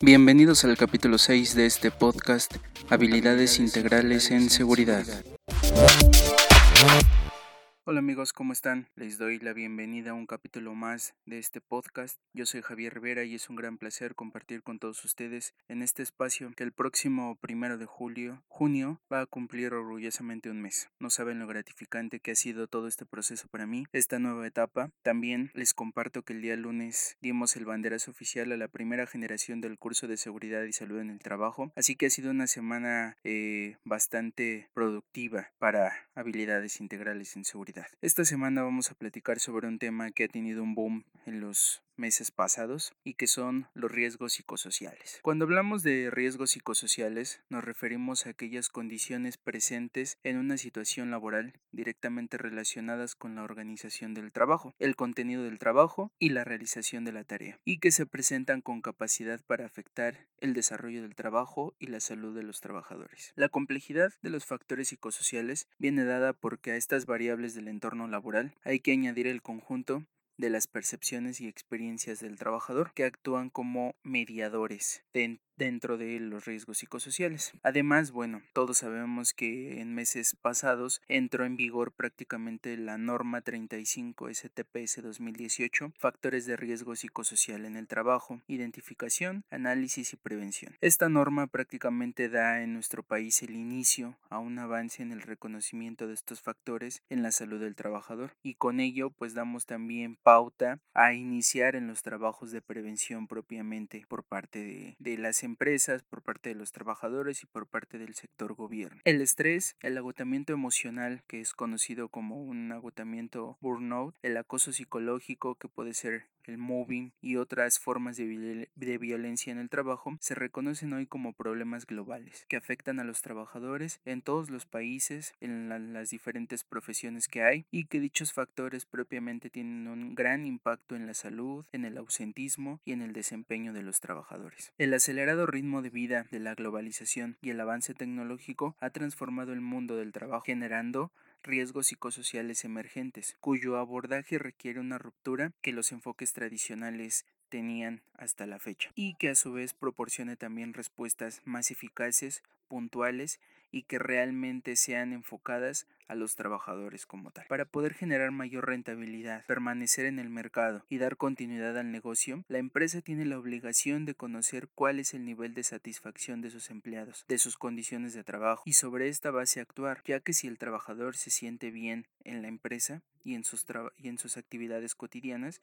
Bienvenidos al capítulo 6 de este podcast, Habilidades Integrales en Seguridad. Hola amigos, ¿cómo están? Les doy la bienvenida a un capítulo más de este podcast. Yo soy Javier Rivera y es un gran placer compartir con todos ustedes en este espacio que el próximo primero de julio, junio, va a cumplir orgullosamente un mes. No saben lo gratificante que ha sido todo este proceso para mí, esta nueva etapa. También les comparto que el día lunes dimos el banderazo oficial a la primera generación del curso de seguridad y salud en el trabajo, así que ha sido una semana eh, bastante productiva para habilidades integrales en seguridad. Esta semana vamos a platicar sobre un tema que ha tenido un boom en los meses pasados y que son los riesgos psicosociales. Cuando hablamos de riesgos psicosociales nos referimos a aquellas condiciones presentes en una situación laboral directamente relacionadas con la organización del trabajo, el contenido del trabajo y la realización de la tarea y que se presentan con capacidad para afectar el desarrollo del trabajo y la salud de los trabajadores. La complejidad de los factores psicosociales viene dada porque a estas variables del entorno laboral hay que añadir el conjunto de las percepciones y experiencias del trabajador que actúan como mediadores de dentro de los riesgos psicosociales. Además, bueno, todos sabemos que en meses pasados entró en vigor prácticamente la norma 35 STPS 2018, factores de riesgo psicosocial en el trabajo, identificación, análisis y prevención. Esta norma prácticamente da en nuestro país el inicio a un avance en el reconocimiento de estos factores en la salud del trabajador y con ello pues damos también pauta a iniciar en los trabajos de prevención propiamente por parte de, de las empresas, por parte de los trabajadores y por parte del sector gobierno. El estrés, el agotamiento emocional, que es conocido como un agotamiento burnout, el acoso psicológico, que puede ser el mobbing y otras formas de, violencia en el trabajo se reconocen hoy como problemas globales que afectan a los trabajadores en todos los países, en las diferentes profesiones que hay y que dichos factores propiamente tienen un gran impacto en la salud, en el ausentismo y en el desempeño de los trabajadores. El acelerado ritmo de vida de la globalización y el avance tecnológico ha transformado el mundo del trabajo generando riesgos psicosociales emergentes, cuyo abordaje requiere una ruptura que los enfoques tradicionales tenían hasta la fecha y que a su vez proporcione también respuestas más eficaces, puntuales y que realmente sean enfocadas a los trabajadores como tal. Para poder generar mayor rentabilidad, permanecer en el mercado y dar continuidad al negocio, la empresa tiene la obligación de conocer cuál es el nivel de satisfacción de sus empleados, de sus condiciones de trabajo y sobre esta base actuar, ya que si el trabajador se siente bien en la empresa y en sus, y en sus actividades cotidianas,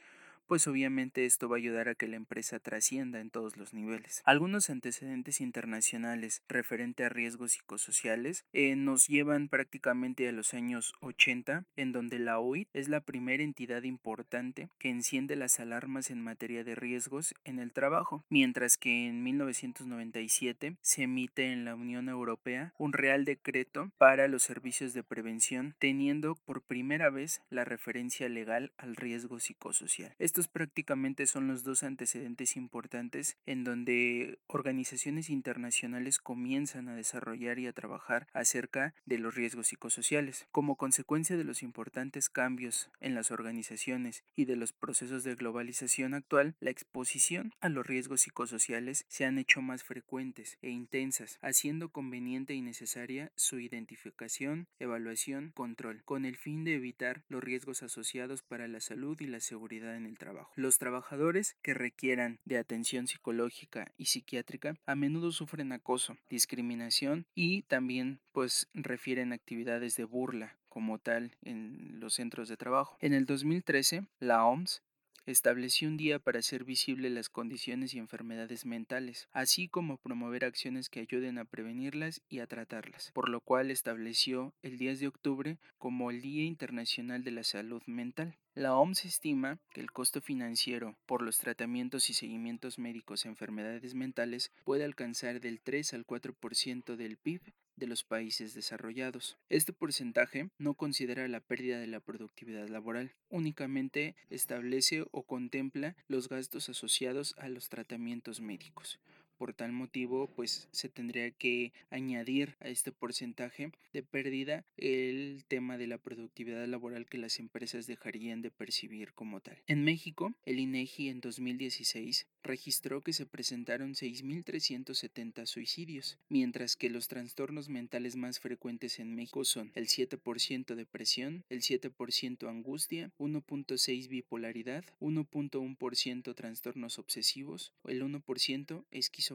pues obviamente esto va a ayudar a que la empresa trascienda en todos los niveles. Algunos antecedentes internacionales referente a riesgos psicosociales eh, nos llevan prácticamente a los años 80, en donde la OIT es la primera entidad importante que enciende las alarmas en materia de riesgos en el trabajo, mientras que en 1997 se emite en la Unión Europea un real decreto para los servicios de prevención, teniendo por primera vez la referencia legal al riesgo psicosocial prácticamente son los dos antecedentes importantes en donde organizaciones internacionales comienzan a desarrollar y a trabajar acerca de los riesgos psicosociales. Como consecuencia de los importantes cambios en las organizaciones y de los procesos de globalización actual, la exposición a los riesgos psicosociales se han hecho más frecuentes e intensas, haciendo conveniente y necesaria su identificación, evaluación, control, con el fin de evitar los riesgos asociados para la salud y la seguridad en el trabajo. Los trabajadores que requieran de atención psicológica y psiquiátrica a menudo sufren acoso, discriminación y también pues refieren actividades de burla como tal en los centros de trabajo. En el 2013, la OMS estableció un día para hacer visible las condiciones y enfermedades mentales, así como promover acciones que ayuden a prevenirlas y a tratarlas, por lo cual estableció el 10 de octubre como el Día Internacional de la Salud Mental. La OMS estima que el costo financiero por los tratamientos y seguimientos médicos a enfermedades mentales puede alcanzar del 3 al 4% del PIB de los países desarrollados. Este porcentaje no considera la pérdida de la productividad laboral, únicamente establece o contempla los gastos asociados a los tratamientos médicos. Por tal motivo pues se tendría que añadir a este porcentaje de pérdida el tema de la productividad laboral que las empresas dejarían de percibir como tal. En México, el INEGI en 2016 registró que se presentaron 6.370 suicidios, mientras que los trastornos mentales más frecuentes en México son el 7% depresión, el 7% angustia, 1.6 bipolaridad, 1.1% trastornos obsesivos, el 1% esquizofrenia,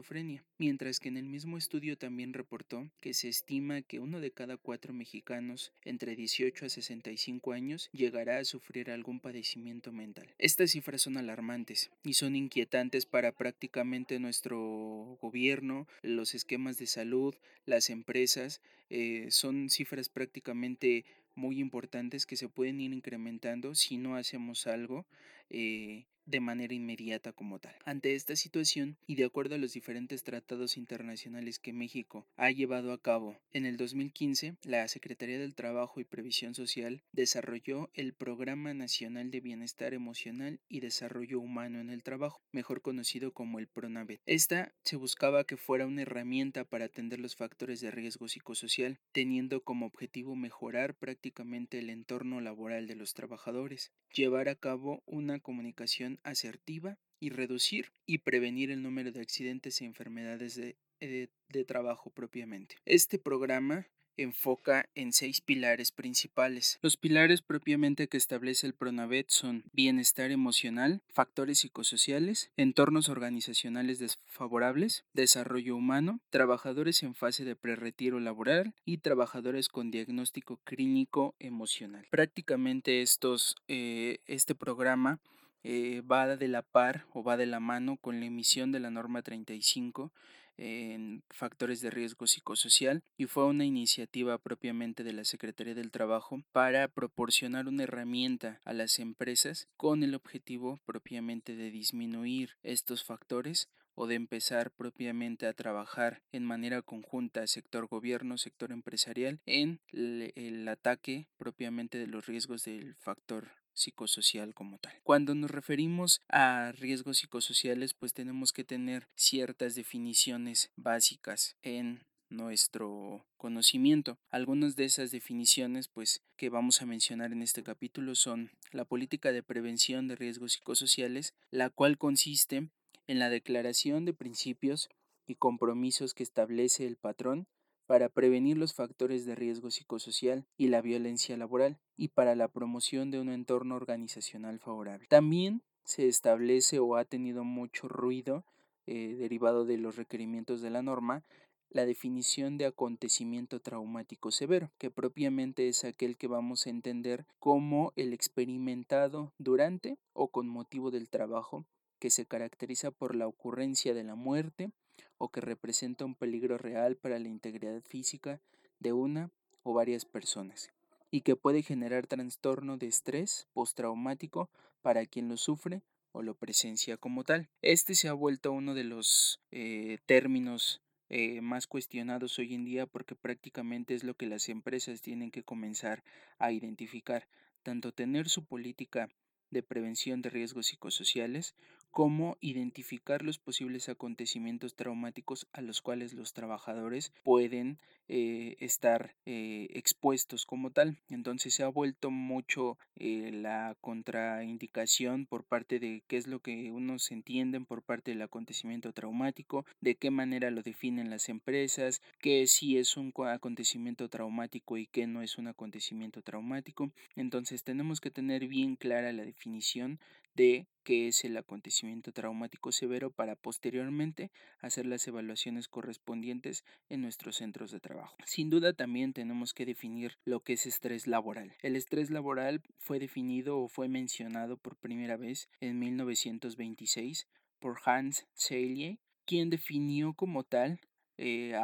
mientras que en el mismo estudio también reportó que se estima que uno de cada cuatro mexicanos entre 18 a 65 años llegará a sufrir algún padecimiento mental. Estas cifras son alarmantes y son inquietantes para prácticamente nuestro gobierno, los esquemas de salud, las empresas, eh, son cifras prácticamente muy importantes que se pueden ir incrementando si no hacemos algo eh, de manera inmediata como tal. Ante esta situación y de acuerdo a los diferentes tratados internacionales que México ha llevado a cabo, en el 2015 la Secretaría del Trabajo y Previsión Social desarrolló el Programa Nacional de Bienestar Emocional y Desarrollo Humano en el Trabajo, mejor conocido como el PRONAVET. Esta se buscaba que fuera una herramienta para atender los factores de riesgo psicosocial, teniendo como objetivo mejorar prácticamente el entorno laboral de los trabajadores, llevar a cabo una comunicación asertiva y reducir y prevenir el número de accidentes y enfermedades de, eh, de trabajo propiamente. Este programa enfoca en seis pilares principales. Los pilares propiamente que establece el PRONAVET son bienestar emocional, factores psicosociales, entornos organizacionales desfavorables, desarrollo humano, trabajadores en fase de prerretiro laboral y trabajadores con diagnóstico clínico emocional. Prácticamente estos, eh, este programa eh, va de la par o va de la mano con la emisión de la norma 35 en factores de riesgo psicosocial y fue una iniciativa propiamente de la Secretaría del Trabajo para proporcionar una herramienta a las empresas con el objetivo propiamente de disminuir estos factores o de empezar propiamente a trabajar en manera conjunta sector gobierno, sector empresarial en el ataque propiamente de los riesgos del factor psicosocial como tal. Cuando nos referimos a riesgos psicosociales, pues tenemos que tener ciertas definiciones básicas en nuestro conocimiento. Algunas de esas definiciones pues que vamos a mencionar en este capítulo son la política de prevención de riesgos psicosociales, la cual consiste en la declaración de principios y compromisos que establece el patrón para prevenir los factores de riesgo psicosocial y la violencia laboral y para la promoción de un entorno organizacional favorable. También se establece o ha tenido mucho ruido eh, derivado de los requerimientos de la norma la definición de acontecimiento traumático severo, que propiamente es aquel que vamos a entender como el experimentado durante o con motivo del trabajo, que se caracteriza por la ocurrencia de la muerte, o que representa un peligro real para la integridad física de una o varias personas y que puede generar trastorno de estrés postraumático para quien lo sufre o lo presencia como tal. Este se ha vuelto uno de los eh, términos eh, más cuestionados hoy en día porque prácticamente es lo que las empresas tienen que comenzar a identificar, tanto tener su política de prevención de riesgos psicosociales cómo identificar los posibles acontecimientos traumáticos a los cuales los trabajadores pueden eh, estar eh, expuestos como tal. Entonces se ha vuelto mucho eh, la contraindicación por parte de qué es lo que unos entienden por parte del acontecimiento traumático, de qué manera lo definen las empresas, qué sí es un acontecimiento traumático y qué no es un acontecimiento traumático. Entonces tenemos que tener bien clara la definición de qué es el acontecimiento traumático severo para posteriormente hacer las evaluaciones correspondientes en nuestros centros de trabajo. Sin duda también tenemos que definir lo que es estrés laboral. El estrés laboral fue definido o fue mencionado por primera vez en 1926 por Hans Selye, quien definió como tal eh,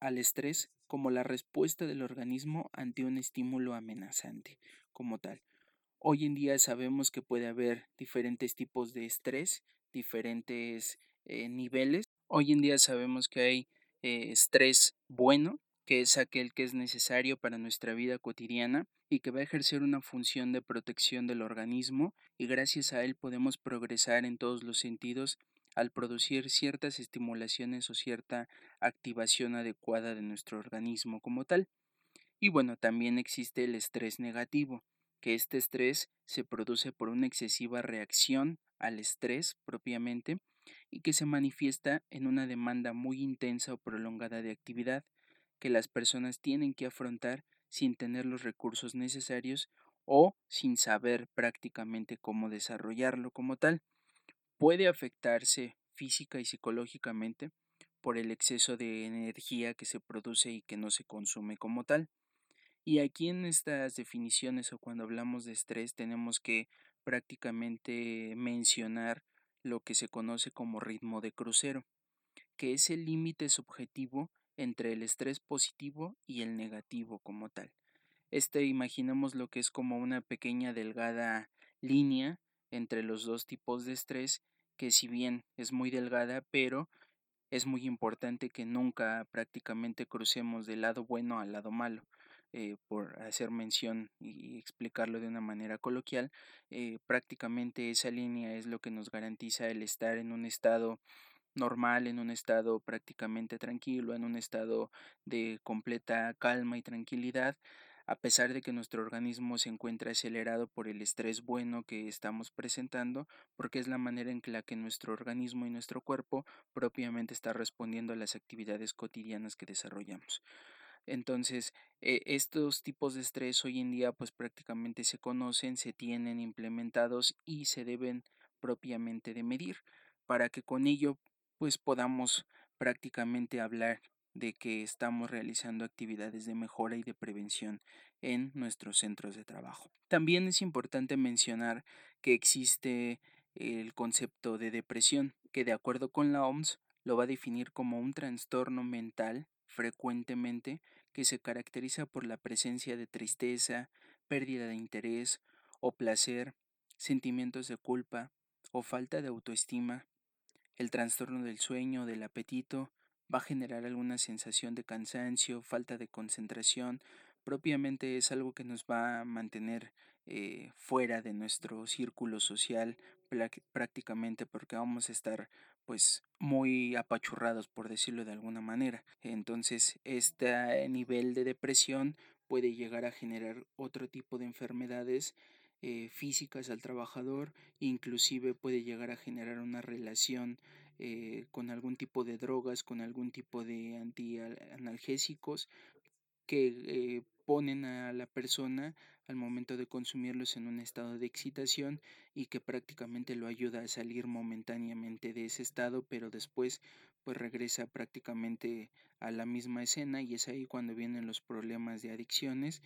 al estrés como la respuesta del organismo ante un estímulo amenazante como tal. Hoy en día sabemos que puede haber diferentes tipos de estrés, diferentes eh, niveles. Hoy en día sabemos que hay eh, estrés bueno, que es aquel que es necesario para nuestra vida cotidiana y que va a ejercer una función de protección del organismo y gracias a él podemos progresar en todos los sentidos al producir ciertas estimulaciones o cierta activación adecuada de nuestro organismo como tal. Y bueno, también existe el estrés negativo, que este estrés se produce por una excesiva reacción al estrés propiamente y que se manifiesta en una demanda muy intensa o prolongada de actividad que las personas tienen que afrontar sin tener los recursos necesarios o sin saber prácticamente cómo desarrollarlo como tal. Puede afectarse física y psicológicamente por el exceso de energía que se produce y que no se consume como tal. Y aquí en estas definiciones o cuando hablamos de estrés tenemos que prácticamente mencionar lo que se conoce como ritmo de crucero, que es el límite subjetivo entre el estrés positivo y el negativo como tal. Este imaginemos lo que es como una pequeña delgada línea entre los dos tipos de estrés que si bien es muy delgada pero es muy importante que nunca prácticamente crucemos del lado bueno al lado malo eh, por hacer mención y explicarlo de una manera coloquial, eh, prácticamente esa línea es lo que nos garantiza el estar en un estado normal, en un estado prácticamente tranquilo, en un estado de completa calma y tranquilidad, a pesar de que nuestro organismo se encuentra acelerado por el estrés bueno que estamos presentando, porque es la manera en la que nuestro organismo y nuestro cuerpo propiamente está respondiendo a las actividades cotidianas que desarrollamos. Entonces, eh, estos tipos de estrés hoy en día pues prácticamente se conocen, se tienen implementados y se deben propiamente de medir para que con ello pues podamos prácticamente hablar de que estamos realizando actividades de mejora y de prevención en nuestros centros de trabajo. También es importante mencionar que existe el concepto de depresión, que de acuerdo con la OMS lo va a definir como un trastorno mental frecuentemente que se caracteriza por la presencia de tristeza, pérdida de interés o placer, sentimientos de culpa o falta de autoestima. El trastorno del sueño del apetito va a generar alguna sensación de cansancio, falta de concentración, propiamente es algo que nos va a mantener eh, fuera de nuestro círculo social prácticamente porque vamos a estar pues muy apachurrados por decirlo de alguna manera. Entonces este nivel de depresión puede llegar a generar otro tipo de enfermedades eh, físicas al trabajador, inclusive puede llegar a generar una relación eh, con algún tipo de drogas, con algún tipo de antianalgésicos que eh, ponen a la persona al momento de consumirlos en un estado de excitación y que prácticamente lo ayuda a salir momentáneamente de ese estado, pero después pues regresa prácticamente a la misma escena y es ahí cuando vienen los problemas de adicciones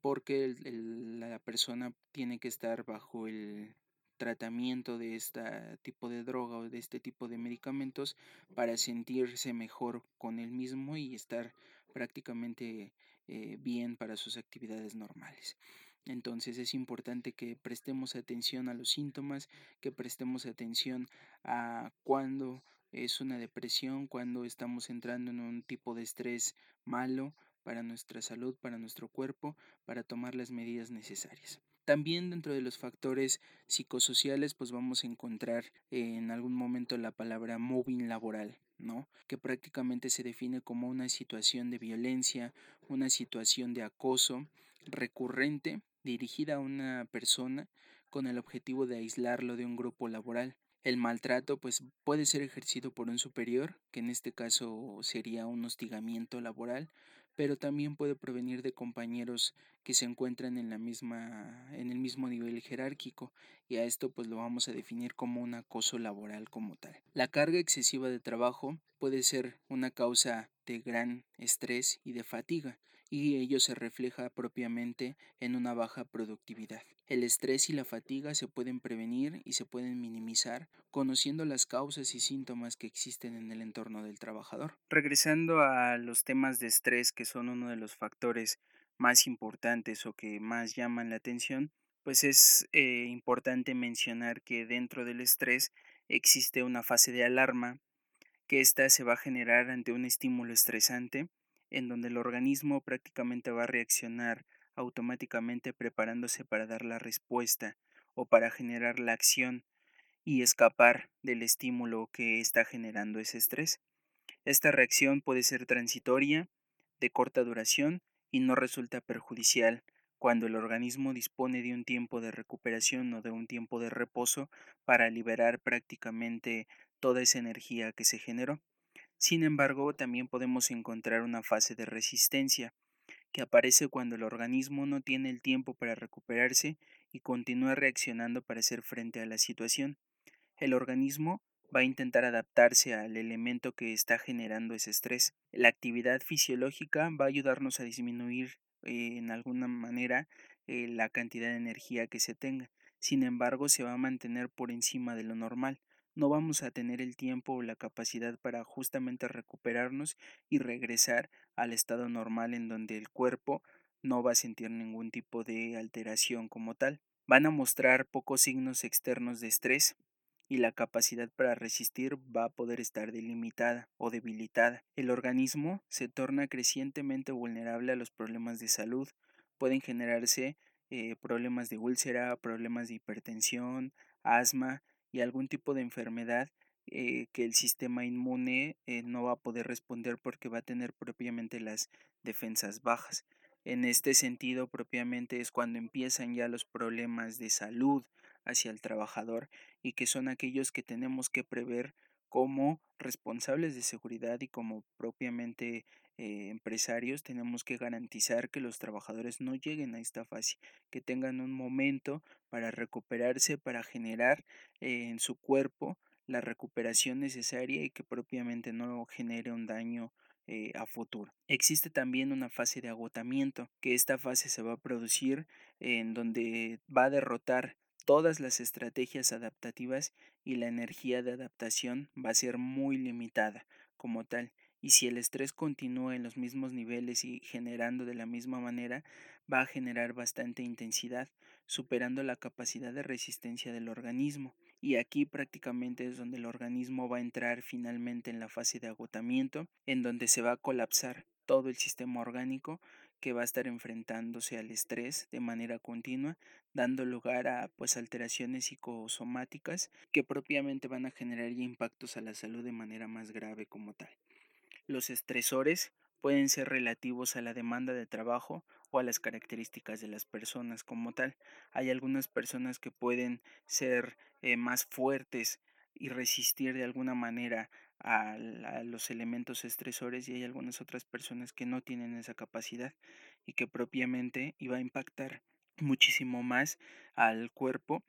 porque la persona tiene que estar bajo el tratamiento de este tipo de droga o de este tipo de medicamentos para sentirse mejor con él mismo y estar prácticamente eh, bien para sus actividades normales. Entonces es importante que prestemos atención a los síntomas, que prestemos atención a cuando es una depresión, cuando estamos entrando en un tipo de estrés malo para nuestra salud, para nuestro cuerpo, para tomar las medidas necesarias. También dentro de los factores psicosociales, pues vamos a encontrar en algún momento la palabra mobbing laboral. ¿no? que prácticamente se define como una situación de violencia, una situación de acoso recurrente dirigida a una persona con el objetivo de aislarlo de un grupo laboral. El maltrato pues puede ser ejercido por un superior, que en este caso sería un hostigamiento laboral, pero también puede provenir de compañeros que se encuentran en la misma en el mismo nivel jerárquico y a esto pues lo vamos a definir como un acoso laboral como tal. La carga excesiva de trabajo puede ser una causa de gran estrés y de fatiga y ello se refleja propiamente en una baja productividad. El estrés y la fatiga se pueden prevenir y se pueden minimizar conociendo las causas y síntomas que existen en el entorno del trabajador. Regresando a los temas de estrés que son uno de los factores más importantes o que más llaman la atención, pues es eh, importante mencionar que dentro del estrés existe una fase de alarma, que ésta se va a generar ante un estímulo estresante, en donde el organismo prácticamente va a reaccionar automáticamente preparándose para dar la respuesta o para generar la acción y escapar del estímulo que está generando ese estrés. Esta reacción puede ser transitoria, de corta duración y no resulta perjudicial cuando el organismo dispone de un tiempo de recuperación o de un tiempo de reposo para liberar prácticamente toda esa energía que se generó. Sin embargo, también podemos encontrar una fase de resistencia, que aparece cuando el organismo no tiene el tiempo para recuperarse y continúa reaccionando para hacer frente a la situación. El organismo va a intentar adaptarse al elemento que está generando ese estrés. La actividad fisiológica va a ayudarnos a disminuir eh, en alguna manera eh, la cantidad de energía que se tenga. Sin embargo, se va a mantener por encima de lo normal. No vamos a tener el tiempo o la capacidad para justamente recuperarnos y regresar al estado normal en donde el cuerpo no va a sentir ningún tipo de alteración como tal. Van a mostrar pocos signos externos de estrés, y la capacidad para resistir va a poder estar delimitada o debilitada. El organismo se torna crecientemente vulnerable a los problemas de salud. Pueden generarse eh, problemas de úlcera, problemas de hipertensión, asma y algún tipo de enfermedad eh, que el sistema inmune eh, no va a poder responder porque va a tener propiamente las defensas bajas. En este sentido, propiamente es cuando empiezan ya los problemas de salud, hacia el trabajador y que son aquellos que tenemos que prever como responsables de seguridad y como propiamente eh, empresarios tenemos que garantizar que los trabajadores no lleguen a esta fase, que tengan un momento para recuperarse, para generar eh, en su cuerpo la recuperación necesaria y que propiamente no genere un daño eh, a futuro. Existe también una fase de agotamiento, que esta fase se va a producir en donde va a derrotar todas las estrategias adaptativas y la energía de adaptación va a ser muy limitada como tal. Y si el estrés continúa en los mismos niveles y generando de la misma manera, va a generar bastante intensidad, superando la capacidad de resistencia del organismo. Y aquí prácticamente es donde el organismo va a entrar finalmente en la fase de agotamiento, en donde se va a colapsar todo el sistema orgánico que va a estar enfrentándose al estrés de manera continua, dando lugar a pues alteraciones psicosomáticas que propiamente van a generar impactos a la salud de manera más grave como tal. Los estresores pueden ser relativos a la demanda de trabajo o a las características de las personas como tal. Hay algunas personas que pueden ser eh, más fuertes y resistir de alguna manera a, los elementos estresores y hay algunas otras personas que no tienen esa capacidad y que propiamente iba a impactar muchísimo más al cuerpo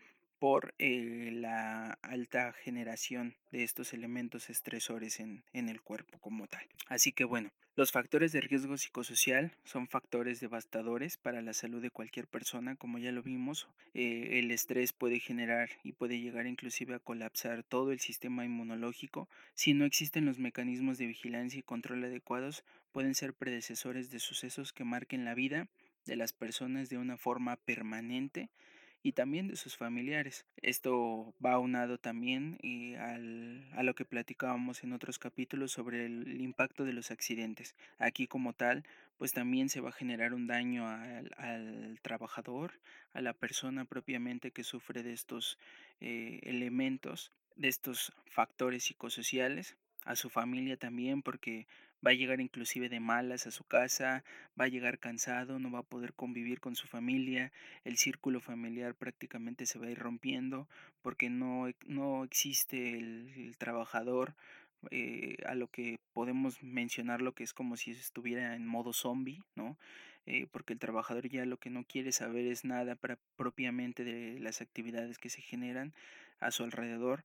por eh, la alta generación de estos elementos estresores en, el cuerpo como tal. Así que bueno, los factores de riesgo psicosocial son factores devastadores para la salud de cualquier persona, como ya lo vimos. Eh, el estrés puede generar y puede llegar inclusive a colapsar todo el sistema inmunológico. Si no existen los mecanismos de vigilancia y control adecuados, pueden ser predecesores de sucesos que marquen la vida de las personas de una forma permanente y también de sus familiares. Esto va aunado también eh, al, a lo que platicábamos en otros capítulos sobre el impacto de los accidentes. Aquí como tal, pues también se va a generar un daño al, al trabajador, a la persona propiamente que sufre de estos eh, elementos, de estos factores psicosociales, a su familia también, porque va a llegar inclusive de malas a su casa, va a llegar cansado, no va a poder convivir con su familia, el círculo familiar prácticamente se va a ir rompiendo porque no, no existe el, trabajador eh, a lo que podemos mencionar lo que es como si estuviera en modo zombie, ¿no? Eh, porque el trabajador ya lo que no quiere saber es nada para, propiamente de las actividades que se generan a su alrededor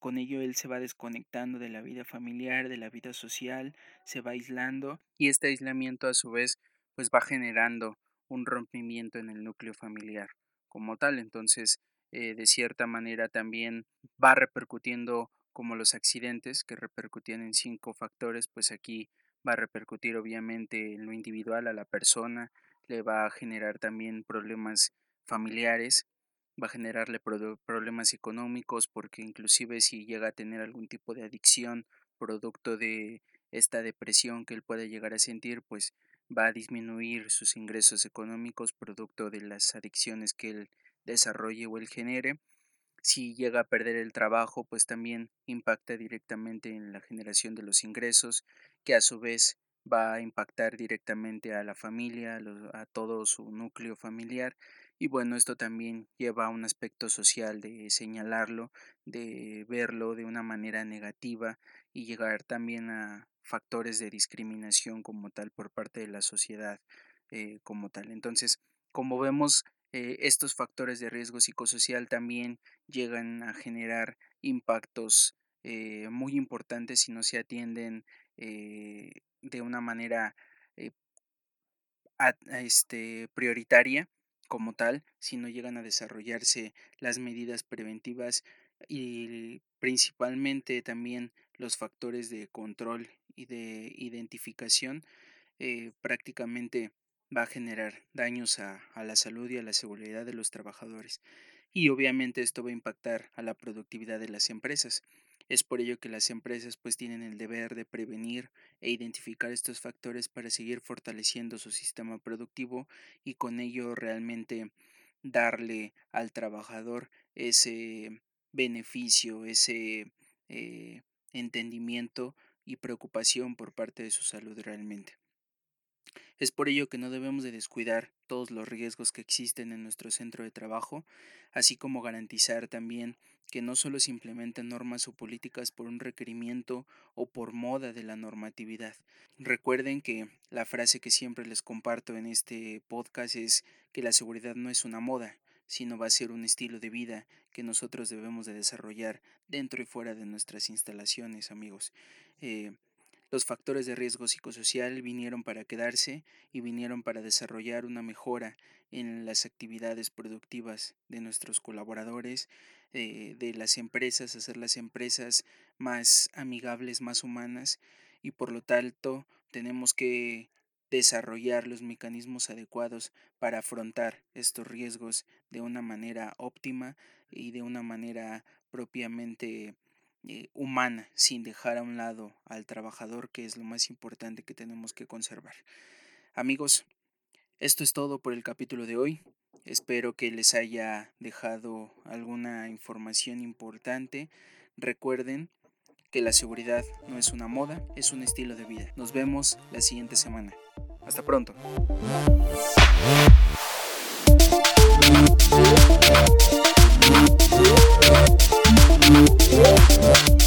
con ello él se va desconectando de la vida familiar, de la vida social, se va aislando y este aislamiento a su vez pues va generando un rompimiento en el núcleo familiar como tal. Entonces, eh, de cierta manera también va repercutiendo como los accidentes que repercutían en cinco factores, pues aquí va a repercutir obviamente en lo individual a la persona, le va a generar también problemas familiares va a generarle problemas económicos porque inclusive si llega a tener algún tipo de adicción producto de esta depresión que él puede llegar a sentir, pues va a disminuir sus ingresos económicos producto de las adicciones que él desarrolle o él genere. Si llega a perder el trabajo, pues también impacta directamente en la generación de los ingresos, que a su vez va a impactar directamente a la familia, a, todo su núcleo familiar. Y bueno, esto también lleva a un aspecto social de señalarlo, de verlo de una manera negativa y llegar también a factores de discriminación como tal por parte de la sociedad eh, como tal. Entonces, como vemos, eh, estos factores de riesgo psicosocial también llegan a generar impactos eh, muy importantes si no se atienden eh, de una manera este, prioritaria como tal, si no llegan a desarrollarse las medidas preventivas y principalmente también los factores de control y de identificación, prácticamente va a generar daños a, la salud y a la seguridad de los trabajadores. Y obviamente esto va a impactar a la productividad de las empresas. Es por ello que las empresas pues tienen el deber de prevenir e identificar estos factores para seguir fortaleciendo su sistema productivo y con ello realmente darle al trabajador ese beneficio, ese eh, entendimiento y preocupación por parte de su salud realmente. Es por ello que no debemos de descuidar todos los riesgos que existen en nuestro centro de trabajo, así como garantizar también que no solo se implementen normas o políticas por un requerimiento o por moda de la normatividad. Recuerden que la frase que siempre les comparto en este podcast es que la seguridad no es una moda, sino va a ser un estilo de vida que nosotros debemos de desarrollar dentro y fuera de nuestras instalaciones, amigos. Eh, los factores de riesgo psicosocial vinieron para quedarse y vinieron para desarrollar una mejora en las actividades productivas de nuestros colaboradores, eh, de las empresas, hacer las empresas más amigables, más humanas y por lo tanto tenemos que desarrollar los mecanismos adecuados para afrontar estos riesgos de una manera óptima y de una manera propiamente eh, humana, sin dejar a un lado al trabajador, que es lo más importante que tenemos que conservar. Amigos, esto es todo por el capítulo de hoy. Espero que les haya dejado alguna información importante. Recuerden que la seguridad no es una moda, es un estilo de vida. Nos vemos la siguiente semana. Hasta pronto. Bye.